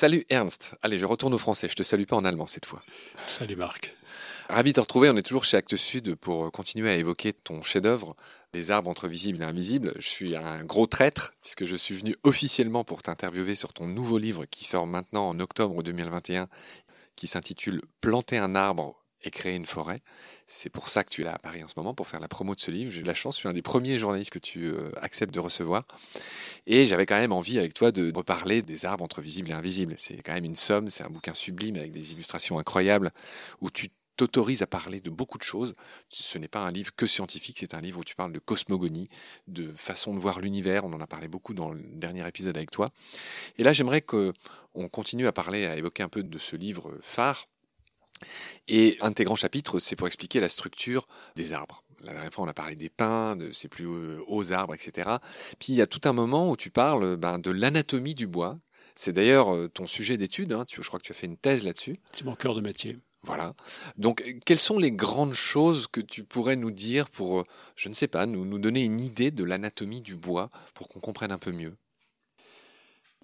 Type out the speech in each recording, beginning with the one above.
Salut Ernst. Allez, je retourne au français. Je te salue pas en allemand cette fois. Salut Marc. Ravi de te retrouver. On est toujours chez Actes Sud pour continuer à évoquer ton chef-d'œuvre, Les arbres entre visibles et invisibles. Je suis un gros traître puisque je suis venu officiellement pour t'interviewer sur ton nouveau livre qui sort maintenant en octobre 2021 qui s'intitule Planter un arbre et créer une forêt. C'est pour ça que tu es là à Paris en ce moment, pour faire la promo de ce livre. J'ai eu la chance, je suis un des premiers journalistes que tu euh, acceptes de recevoir. Et j'avais quand même envie avec toi de reparler des arbres entre visibles et invisibles. C'est quand même une somme, c'est un bouquin sublime avec des illustrations incroyables où tu t'autorises à parler de beaucoup de choses. Ce n'est pas un livre que scientifique, c'est un livre où tu parles de cosmogonie, de façon de voir l'univers. On en a parlé beaucoup dans le dernier épisode avec toi. Et là, j'aimerais qu'on continue à parler, à évoquer un peu de ce livre phare et un de tes grands chapitres, c'est pour expliquer la structure des arbres. La dernière fois, on a parlé des pins, de ces plus hauts arbres, etc. Puis il y a tout un moment où tu parles ben, de l'anatomie du bois. C'est d'ailleurs euh, ton sujet d'étude. Hein. je crois que tu as fait une thèse là-dessus. C'est mon cœur de métier. Voilà. Donc, quelles sont les grandes choses que tu pourrais nous dire pour, euh, je ne sais pas, nous, nous donner une idée de l'anatomie du bois pour qu'on comprenne un peu mieux?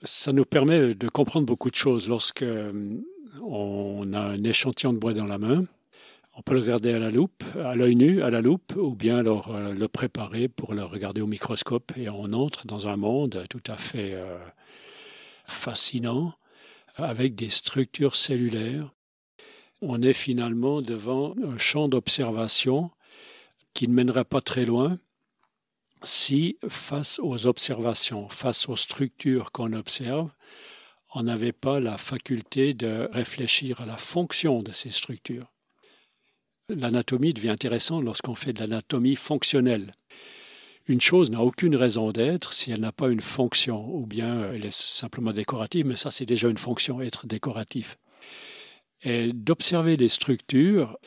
Ça nous permet de comprendre beaucoup de choses. Lorsque euh, on a un échantillon de bois dans la main. On peut le regarder à la loupe, à l'œil nu, à la loupe, ou bien alors euh, le préparer pour le regarder au microscope. Et on entre dans un monde tout à fait euh, fascinant, avec des structures cellulaires. On est finalement devant un champ d'observation qui ne mènerait pas très loin si, face aux observations, face aux structures qu'on observe, on n'avait pas la faculté de réfléchir à la fonction de ces structures. L'anatomie devient intéressante lorsqu'on fait de l'anatomie fonctionnelle. Une chose n'a aucune raison d'être si elle n'a pas une fonction, ou bien elle est simplement décorative, mais ça c'est déjà une fonction, être décoratif. Et d'observer les structures,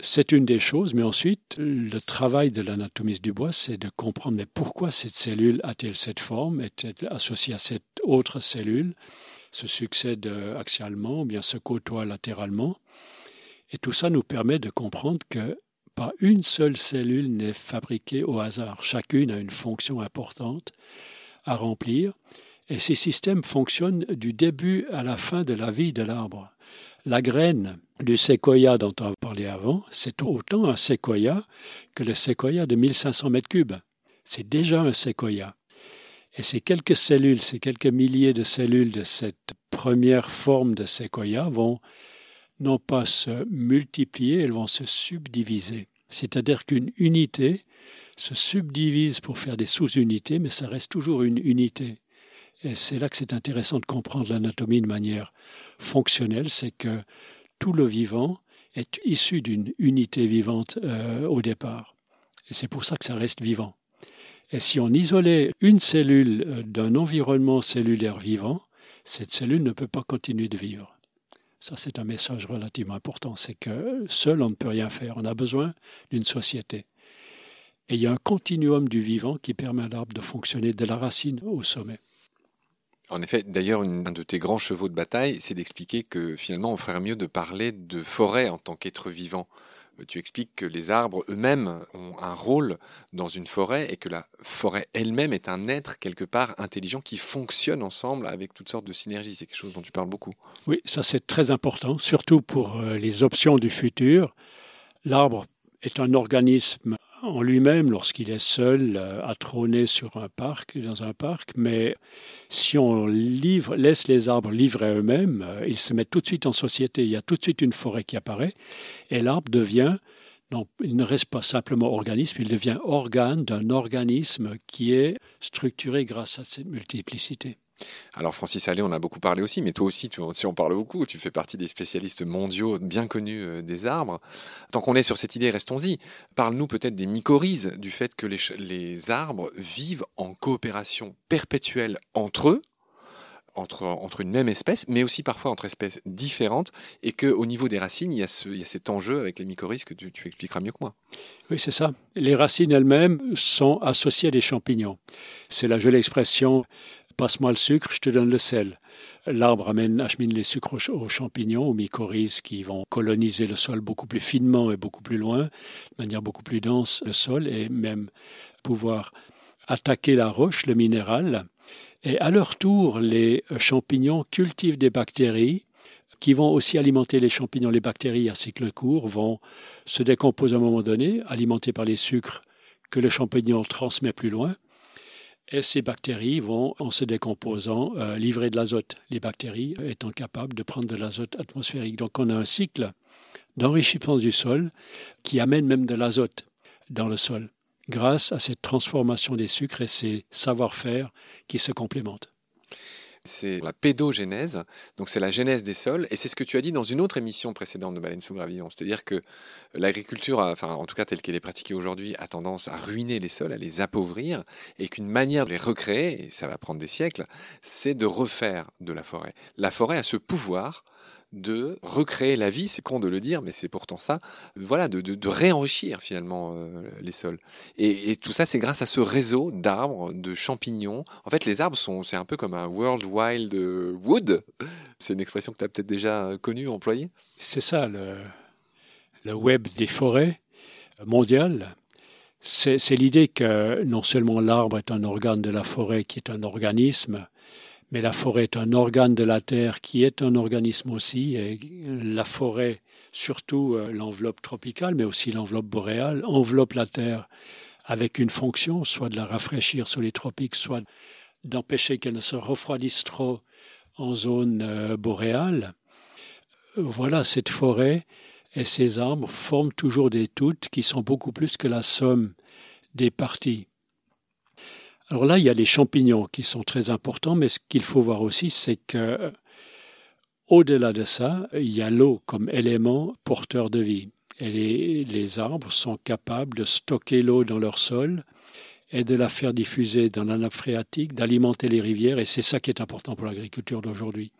c'est une des choses, mais ensuite, le travail de l'anatomiste du bois, c'est de comprendre pourquoi cette cellule a-t-elle cette forme, est-elle associée à cette autre cellule, se succède axialement ou bien se côtoie latéralement. Et tout ça nous permet de comprendre que pas une seule cellule n'est fabriquée au hasard. Chacune a une fonction importante à remplir. Et ces systèmes fonctionnent du début à la fin de la vie de l'arbre. La graine du séquoia dont on a parlé avant, c'est autant un séquoia que le séquoia de 1500 mètres cubes. C'est déjà un séquoia. Et ces quelques cellules, ces quelques milliers de cellules de cette première forme de séquoia vont non pas se multiplier, elles vont se subdiviser. C'est-à-dire qu'une unité se subdivise pour faire des sous-unités, mais ça reste toujours une unité. Et c'est là que c'est intéressant de comprendre l'anatomie de manière fonctionnelle, c'est que tout le vivant est issu d'une unité vivante euh, au départ. Et c'est pour ça que ça reste vivant. Et si on isolait une cellule euh, d'un environnement cellulaire vivant, cette cellule ne peut pas continuer de vivre. Ça, c'est un message relativement important. C'est que seul, on ne peut rien faire. On a besoin d'une société. Et il y a un continuum du vivant qui permet à l'arbre de fonctionner de la racine au sommet. En effet, d'ailleurs, un de tes grands chevaux de bataille, c'est d'expliquer que finalement, on ferait mieux de parler de forêt en tant qu'être vivant. Euh, tu expliques que les arbres eux-mêmes ont un rôle dans une forêt et que la forêt elle-même est un être quelque part intelligent qui fonctionne ensemble avec toutes sortes de synergies. C'est quelque chose dont tu parles beaucoup. Oui, ça c'est très important, surtout pour euh, les options du futur. L'arbre est un organisme en lui-même lorsqu'il est seul euh, à trôner sur un parc, dans un parc, mais si on laisse les arbres livrer eux-mêmes, euh, ils se mettent tout de suite en société. Il y a tout de suite une forêt qui apparaît et l'arbre devient, non, il ne reste pas simplement organisme, il devient organe d'un organisme qui est structuré grâce à cette multiplicité. Alors Francis Allais, on a beaucoup parlé aussi, mais toi aussi, tu, si on parle beaucoup, tu fais partie des spécialistes mondiaux bien connus euh, des arbres. Tant qu'on est sur cette idée, restons-y. Parle-nous peut-être des mycorhizes, du fait que les, arbres vivent en coopération perpétuelle entre eux, entre, entre, une même espèce, mais aussi parfois entre espèces différentes, et qu'au niveau des racines, il y, a cet enjeu avec les mycorhizes que tu expliqueras mieux que moi. Oui, c'est ça. Les racines elles-mêmes sont associées à des champignons. C'est la jolie expression passe-moi le sucre, je te donne le sel. L'arbre amène, achemine les sucres aux, champignons, aux mycorhizes qui vont coloniser le sol beaucoup plus finement et beaucoup plus loin, de manière beaucoup plus dense le sol et même pouvoir attaquer la roche, le minéral, Et à leur tour, les champignons cultivent des bactéries qui vont aussi alimenter les champignons. Les bactéries à cycle court vont se décomposer à un moment donné, alimentées par les sucres que le champignon transmet plus loin. Et ces bactéries vont, en se décomposant, euh, livrer de l'azote. Les bactéries étant capables de prendre de l'azote atmosphérique. Donc on a un cycle d'enrichissement du sol qui amène même de l'azote dans le sol, grâce à cette transformation des sucres et ces savoir-faire qui se complémentent c'est la pédogénèse, donc c'est la genèse des sols, et c'est ce que tu as dit dans une autre émission précédente de Baleine sous Gravillon, c'est-à-dire que l'agriculture, enfin en tout cas telle qu'elle est pratiquée aujourd'hui, a tendance à ruiner les sols, à les appauvrir, et qu'une manière de les recréer, et ça va prendre des siècles, c'est de refaire de la forêt. La forêt a ce pouvoir de recréer la vie, c'est con de le dire, mais c'est pourtant ça, voilà, de, de, réenrichir finalement euh, les sols. Et, tout ça, c'est grâce à ce réseau d'arbres, de champignons. En fait, les arbres sont, c'est un peu comme un World Wild Wood. C'est une expression que tu as peut-être déjà connue, employée. C'est ça, le, le web des forêts mondiales. C'est l'idée que non seulement l'arbre est un organe de la forêt qui est un organisme, mais la forêt est un organe de la Terre qui est un organisme aussi. Et la forêt, surtout euh, l'enveloppe tropicale, mais aussi l'enveloppe boréale, enveloppe la Terre avec une fonction, soit de la rafraîchir sur les tropiques, soit d'empêcher qu'elle ne se refroidisse trop en zone euh, boréale. Voilà, cette forêt et ces arbres forment toujours des toutes qui sont beaucoup plus que la somme des parties. Alors là, il y a les champignons qui sont très importants, mais ce qu'il faut voir aussi, c'est que au-delà de ça, il y a l'eau comme élément porteur de vie. Et les, arbres sont capables de stocker l'eau dans leur sol et de la faire diffuser dans la nappe phréatique, d'alimenter les rivières, et c'est ça qui est important pour l'agriculture d'aujourd'hui.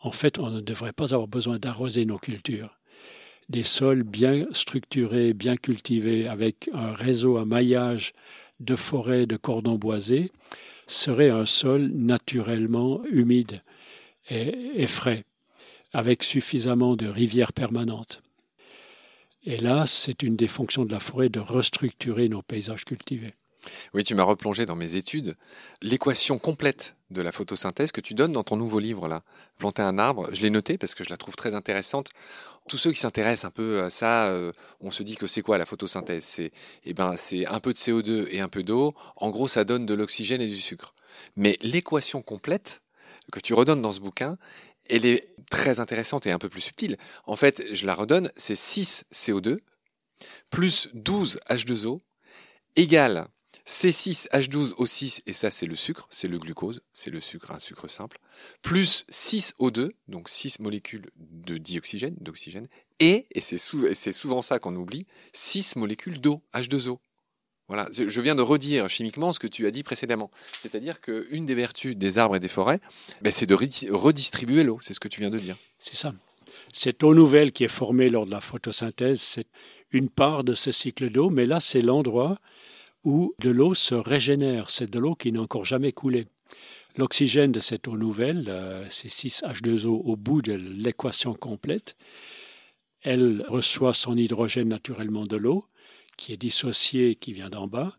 En fait, on ne devrait pas avoir besoin d'arroser nos cultures. Des sols bien structurés, bien cultivés, avec un réseau, un maillage de forêts de cordons boisés serait un sol naturellement humide et, frais, avec suffisamment de rivières permanentes. Et là, c'est une des fonctions de la forêt de restructurer nos paysages cultivés. Oui, tu m'as replongé dans mes études. L'équation complète de la photosynthèse que tu donnes dans ton nouveau livre là, Planter un arbre, je l'ai noté parce que je la trouve très intéressante. Tous ceux qui s'intéressent un peu à ça, euh, on se dit que c'est quoi la photosynthèse? C'est eh ben un peu de CO2 et un peu d'eau. En gros, ça donne de l'oxygène et du sucre. Mais l'équation complète que tu redonnes dans ce bouquin, elle est très intéressante et un peu plus subtile. En fait, je la redonne, c'est 6 CO2 plus 12 H2O égale C6H12O6, et ça c'est le sucre, c'est le glucose, c'est le sucre, un sucre simple, plus 6O2, donc 6 molécules de dioxygène, d'oxygène, et, et c'est souvent ça qu'on oublie, 6 molécules d'eau, H2O. Voilà, je viens de redire chimiquement ce que tu as dit précédemment. C'est-à-dire qu'une des vertus des arbres et des forêts, ben, c'est de redistribuer l'eau, c'est ce que tu viens de dire. C'est ça. Cette eau nouvelle qui est formée lors de la photosynthèse, c'est une part de ce cycle d'eau, mais là c'est l'endroit où de l'eau se régénère. C'est de l'eau qui n'a encore jamais coulé. L'oxygène de cette eau nouvelle, euh, c'est 6H2O au bout de l'équation complète. Elle reçoit son hydrogène naturellement de l'eau, qui est dissocié, qui vient d'en bas.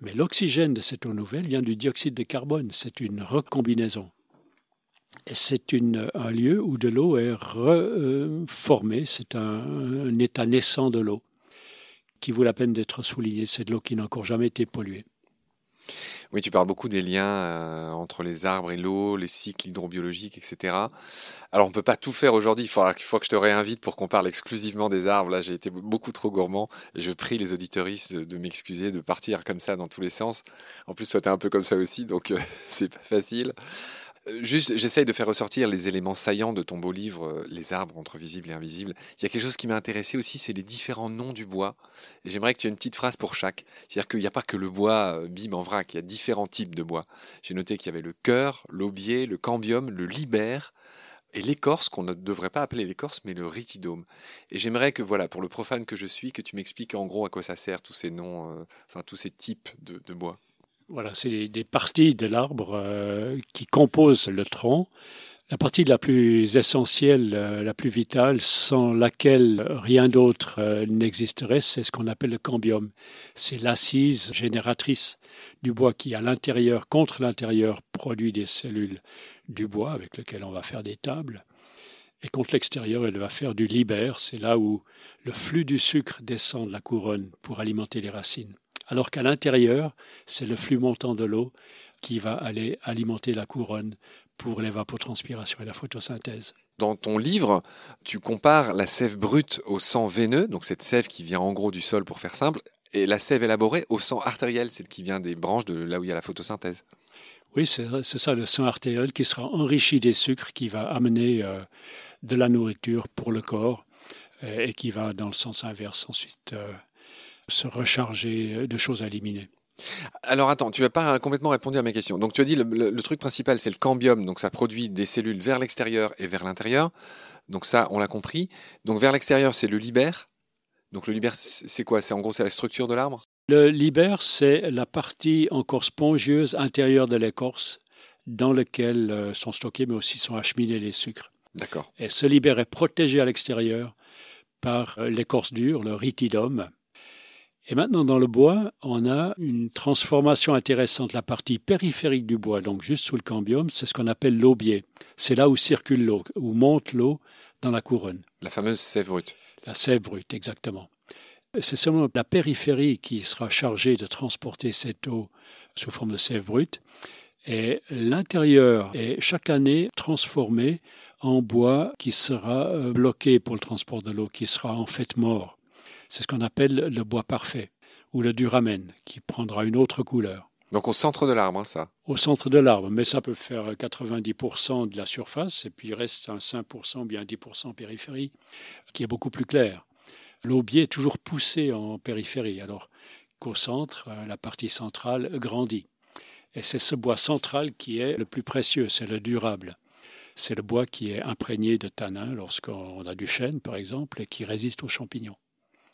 Mais l'oxygène de cette eau nouvelle vient du dioxyde de carbone. C'est une recombinaison. C'est un lieu où de l'eau est reformée. C'est un état naissant de l'eau qui vaut la peine d'être souligné. C'est de l'eau qui n'a encore jamais été polluée. Oui, tu parles beaucoup des liens euh, entre les arbres et l'eau, les cycles hydrobiologiques, etc. Alors, on ne peut pas tout faire aujourd'hui. Il faudra, faut que je te réinvite pour qu'on parle exclusivement des arbres. Là, j'ai été beaucoup trop gourmand. Et je prie les auditoristes de, m'excuser de partir comme ça dans tous les sens. En plus, toi, tu es un peu comme ça aussi, donc euh, c'est pas facile. Juste, j'essaye de faire ressortir les éléments saillants de ton beau livre, euh, Les arbres entre visibles et invisibles. Il y a quelque chose qui m'a intéressé aussi, c'est les différents noms du bois. Et j'aimerais que tu aies une petite phrase pour chaque. C'est-à-dire qu'il n'y a pas que le bois euh, bim en vrac, il y a différents types de bois. J'ai noté qu'il y avait le cœur, l'aubier, le cambium, le libère, et l'écorce, qu'on ne devrait pas appeler l'écorce, mais le ritidome. Et j'aimerais que, voilà, pour le profane que je suis, que tu m'expliques en gros à quoi ça sert, tous ces noms, euh, enfin tous ces types de bois. Voilà, c'est des parties de l'arbre euh, qui composent le tronc. La partie la plus essentielle, euh, la plus vitale, sans laquelle rien d'autre euh, n'existerait, c'est ce qu'on appelle le cambium. C'est l'assise génératrice du bois qui, à l'intérieur, contre l'intérieur, produit des cellules du bois avec lesquelles on va faire des tables. Et contre l'extérieur, elle va faire du libère, c'est là où le flux du sucre descend de la couronne pour alimenter les racines. Alors qu'à l'intérieur, c'est le flux montant de l'eau qui va aller alimenter la couronne pour l'évapotranspiration et la photosynthèse. Dans ton livre, tu compares la sève brute au sang veineux, donc cette sève qui vient en gros du sol pour faire simple, et la sève élaborée au sang artériel, celle qui vient des branches de là où il y a la photosynthèse. Oui, c'est ça, le sang artériel qui sera enrichi des sucres, qui va amener euh, de la nourriture pour le corps euh, et qui va dans le sens inverse ensuite euh, se recharger de choses à éliminer. Alors attends, tu n'as pas complètement répondu à mes questions. Donc tu as dit le, le, truc principal, c'est le cambium, donc ça produit des cellules vers l'extérieur et vers l'intérieur. Donc ça, on l'a compris. Donc vers l'extérieur, c'est le libère. Donc le libère, c'est quoi? C'est en gros, c'est la structure de l'arbre? Le libère, c'est la partie encore spongieuse intérieure de l'écorce dans laquelle euh, sont stockés, mais aussi sont acheminés les sucres. D'accord. Et ce libère est protégé à l'extérieur par euh, l'écorce dure, le ritidum, et maintenant, dans le bois, on a une transformation intéressante. La partie périphérique du bois, donc juste sous le cambium, c'est ce qu'on appelle l'aubier. C'est là où circule l'eau, où monte l'eau dans la couronne. La fameuse sève brute. La sève brute, exactement. C'est seulement la périphérie qui sera chargée de transporter cette eau sous forme de sève brute. Et l'intérieur est chaque année transformé en bois qui sera euh, bloqué pour le transport de l'eau, qui sera en fait mort. C'est ce qu'on appelle le bois parfait ou le duramen qui prendra une autre couleur. Donc au centre de l'arbre, hein, ça Au centre de l'arbre, mais ça peut faire 90% de la surface et puis il reste un 5%, bien 10% périphérie qui est beaucoup plus clair. L'aubier est toujours poussé en périphérie, alors qu'au centre, euh, la partie centrale grandit. Et c'est ce bois central qui est le plus précieux, c'est le durable. C'est le bois qui est imprégné de tanins lorsqu'on a du chêne, par exemple, et qui résiste aux champignons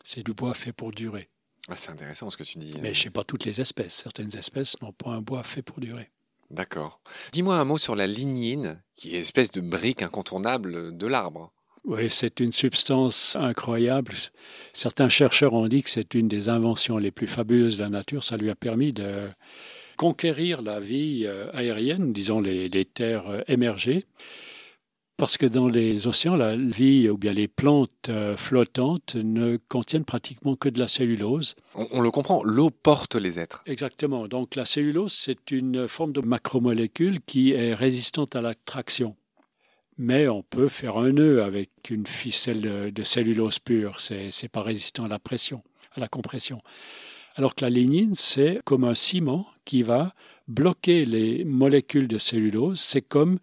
c'est du bois fait pour durer. Ah, c'est intéressant ce que tu dis. Mais je ne sais pas toutes les espèces. Certaines espèces n'ont pas un bois fait pour durer. D'accord. Dis-moi un mot sur la lignine, qui est une espèce de brique incontournable de l'arbre. Oui, c'est une substance incroyable. Certains chercheurs ont dit que c'est une des inventions les plus fabuleuses de la nature. Ça lui a permis de conquérir la vie euh, aérienne, disons les, les terres euh, émergées. Parce que dans les océans, la vie ou bien les plantes euh, flottantes ne contiennent pratiquement que de la cellulose. On, le comprend, l'eau porte les êtres. Exactement. Donc la cellulose, c'est une forme de macromolécule qui est résistante à la traction. Mais on peut faire un nœud avec une ficelle de cellulose pure. C'est n'est pas résistant à la pression, à la compression. Alors que la lignine, c'est comme un ciment qui va bloquer les molécules de cellulose. C'est comme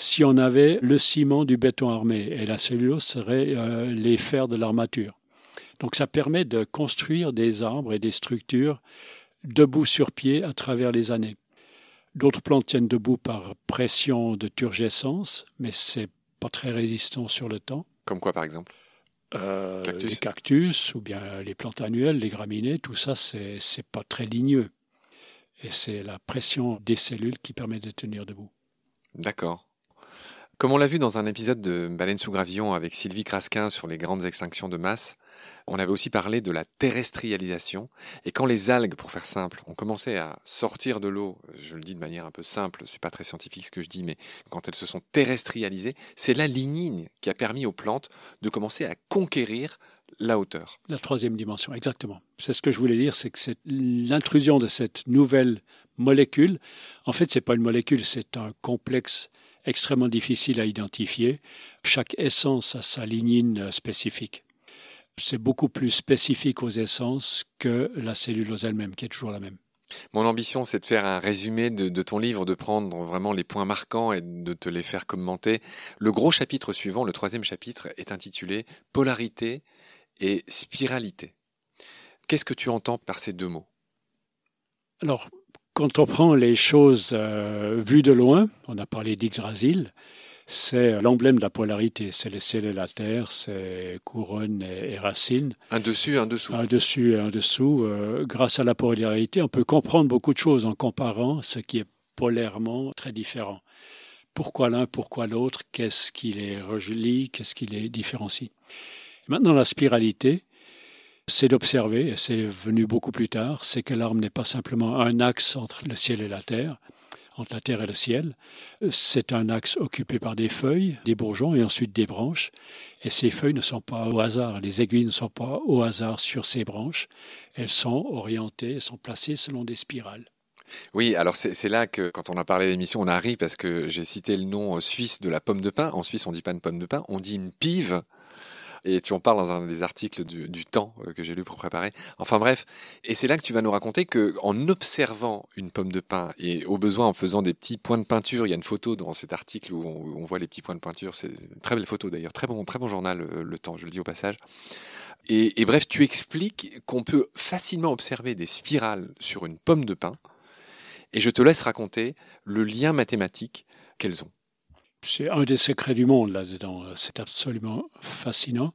si on avait le ciment du béton armé et la cellulose serait euh, les fers de l'armature. Donc ça permet de construire des arbres et des structures debout sur pied à travers les années. D'autres plantes tiennent debout par pression de turgescence, mais c'est pas très résistant sur le temps. Comme quoi, par exemple? Euh, Les cactus ou bien les plantes annuelles, les graminées, tout ça, c'est, c'est pas très ligneux. Et c'est la pression des cellules qui permet de tenir debout. D'accord. Comme on l'a vu dans un épisode de Baleine sous gravillon avec Sylvie Crasquin sur les grandes extinctions de masse, on avait aussi parlé de la terrestrialisation. Et quand les algues, pour faire simple, ont commencé à sortir de l'eau, je le dis de manière un peu simple, c'est pas très scientifique ce que je dis, mais quand elles se sont terrestrialisées, c'est la lignine qui a permis aux plantes de commencer à conquérir la hauteur. La troisième dimension, exactement. C'est ce que je voulais dire, c'est que l'intrusion de cette nouvelle molécule. En fait, c'est pas une molécule, c'est un complexe extrêmement difficile à identifier. Chaque essence a sa lignine spécifique. C'est beaucoup plus spécifique aux essences que la cellulose elle-même, qui est toujours la même. Mon ambition, c'est de faire un résumé de, ton livre, de prendre vraiment les points marquants et de te les faire commenter. Le gros chapitre suivant, le troisième chapitre, est intitulé Polarité et spiralité. Qu'est-ce que tu entends par ces deux mots? Alors, quand on prend les choses euh, vues de loin, on a parlé d'Yggdrasil, c'est l'emblème de la polarité. C'est le ciel et la terre, c'est couronne et, racine. Un dessus, un dessous. Un dessus et un dessous. Euh, grâce à la polarité, on peut comprendre beaucoup de choses en comparant ce qui est polairement très différent. pourquoi l'un, pourquoi l'autre, qu'est-ce qui les relie, qu'est-ce qui les différencie? Maintenant, la spiralité, c'est d'observer, et c'est venu beaucoup plus tard, c'est que l'arbre n'est pas simplement un axe entre le ciel et la terre, entre la terre et le ciel. C'est un axe occupé par des feuilles, des bourgeons et ensuite des branches. Et ces feuilles ne sont pas au hasard, les aiguilles ne sont pas au hasard sur ces branches. Elles sont orientées, elles sont placées selon des spirales. Oui, alors c'est là que quand on a parlé de l'émission, on a ri parce que j'ai cité le nom suisse de la pomme de pin. En Suisse, on dit pas une pomme de pin, on dit une pive. Et tu en parles dans un des articles du, temps euh, que j'ai lu pour préparer. Enfin bref, et c'est là que tu vas nous raconter que en observant une pomme de pin et au besoin en faisant des petits points de peinture, il y a une photo dans cet article où on, voit les petits points de peinture. C'est une très belle photo d'ailleurs, très bon, très bon journal euh, le, temps, je le dis au passage. Et, et bref, tu expliques qu'on peut facilement observer des spirales sur une pomme de pin. Et je te laisse raconter le lien mathématique qu'elles ont. C'est un des secrets du monde là-dedans. C'est absolument fascinant.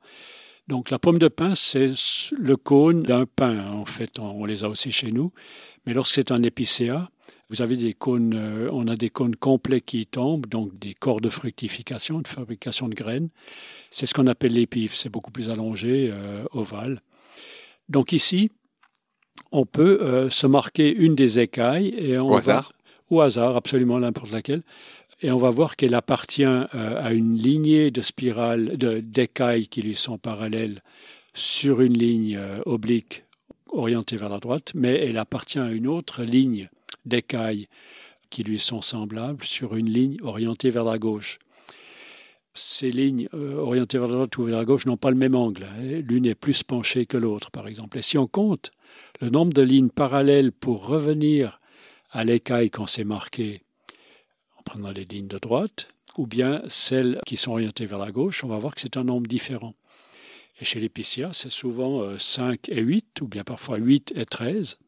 Donc la pomme de pin, c'est le cône d'un pain. En fait, on, les a aussi chez nous. Mais lorsque c'est un épicéa, vous avez des cônes, euh, on a des cônes complets qui tombent, donc des corps de fructification, de fabrication de graines. C'est ce qu'on appelle l'épive. C'est beaucoup plus allongé, euh, ovale. Donc ici, on peut euh, se marquer une des écailles et on au hasard. Au hasard, absolument n'importe laquelle et on va voir qu'elle appartient euh, à une lignée de spirales, d'écailles qui lui sont parallèles sur une ligne euh, oblique orientée vers la droite, mais elle appartient à une autre ligne d'écailles qui lui sont semblables sur une ligne orientée vers la gauche. Ces lignes euh, orientées vers la droite ou vers la gauche n'ont pas le même angle. Hein. L'une est plus penchée que l'autre, par exemple. Et si on compte le nombre de lignes parallèles pour revenir à l'écaille qu'on s'est marqué prenant les lignes de droite, ou bien celles qui sont orientées vers la gauche, on va voir que c'est un nombre différent. Et chez l'épicéa, c'est souvent 5 euh, et 8, ou bien parfois 8 et 13.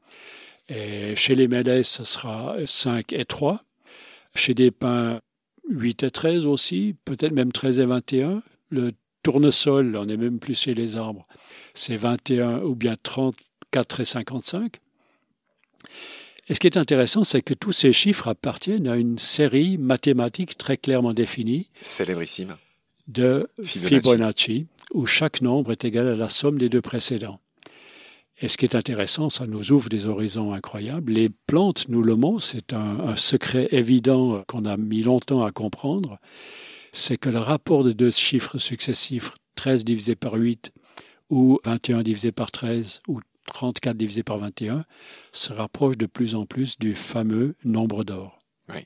Et chez les mélèzes, ce sera 5 et 3. Chez des pins, 8 et 13 aussi, peut-être même 13 et 21. Le tournesol, on est même plus chez les arbres, c'est 21 ou bien 34 et 55. Et ce qui est intéressant, c'est que tous ces chiffres appartiennent à une série mathématique très clairement définie. Célébrissime. De Fibonacci. où chaque nombre est égal à la somme des deux précédents. Et ce qui est intéressant, ça nous ouvre des horizons incroyables. Les plantes nous le montrent, c'est un, un, secret évident qu'on a mis longtemps à comprendre. C'est que le rapport de deux chiffres successifs, 13 divisé par 8 ou 21 divisé par 13 ou 34 divisé par 21 se rapproche de plus en plus du fameux nombre d'or. Oui.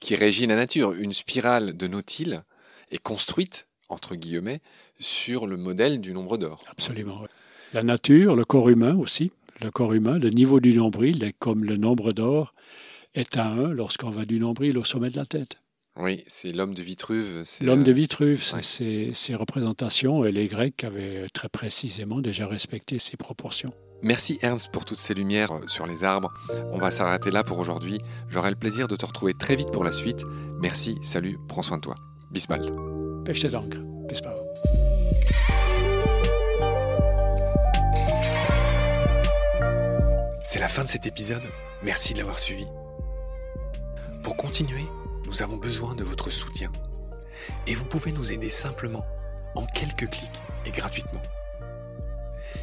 Qui régit la nature. Une spirale de nautile est construite, entre guillemets, sur le modèle du nombre d'or. Absolument. La nature, le corps humain aussi. Le corps humain, le niveau du nombril est comme le nombre d'or est à 1 lorsqu'on va du nombril au sommet de la tête. Oui, c'est l'homme de Vitruve. L'homme de euh, Vitruve, ces, ces représentations, et les Grecs avaient très précisément déjà respecté ces proportions. Merci Ernst pour toutes ces lumières sur les arbres. On va s'arrêter là pour aujourd'hui. J'aurai le plaisir de te retrouver très vite pour la suite. Merci, salut, prends soin de toi. Bis bald. Dank. Bis C'est la fin de cet épisode. Merci de l'avoir suivi. Pour continuer, nous avons besoin de votre soutien. Et vous pouvez nous aider simplement, en quelques clics et gratuitement.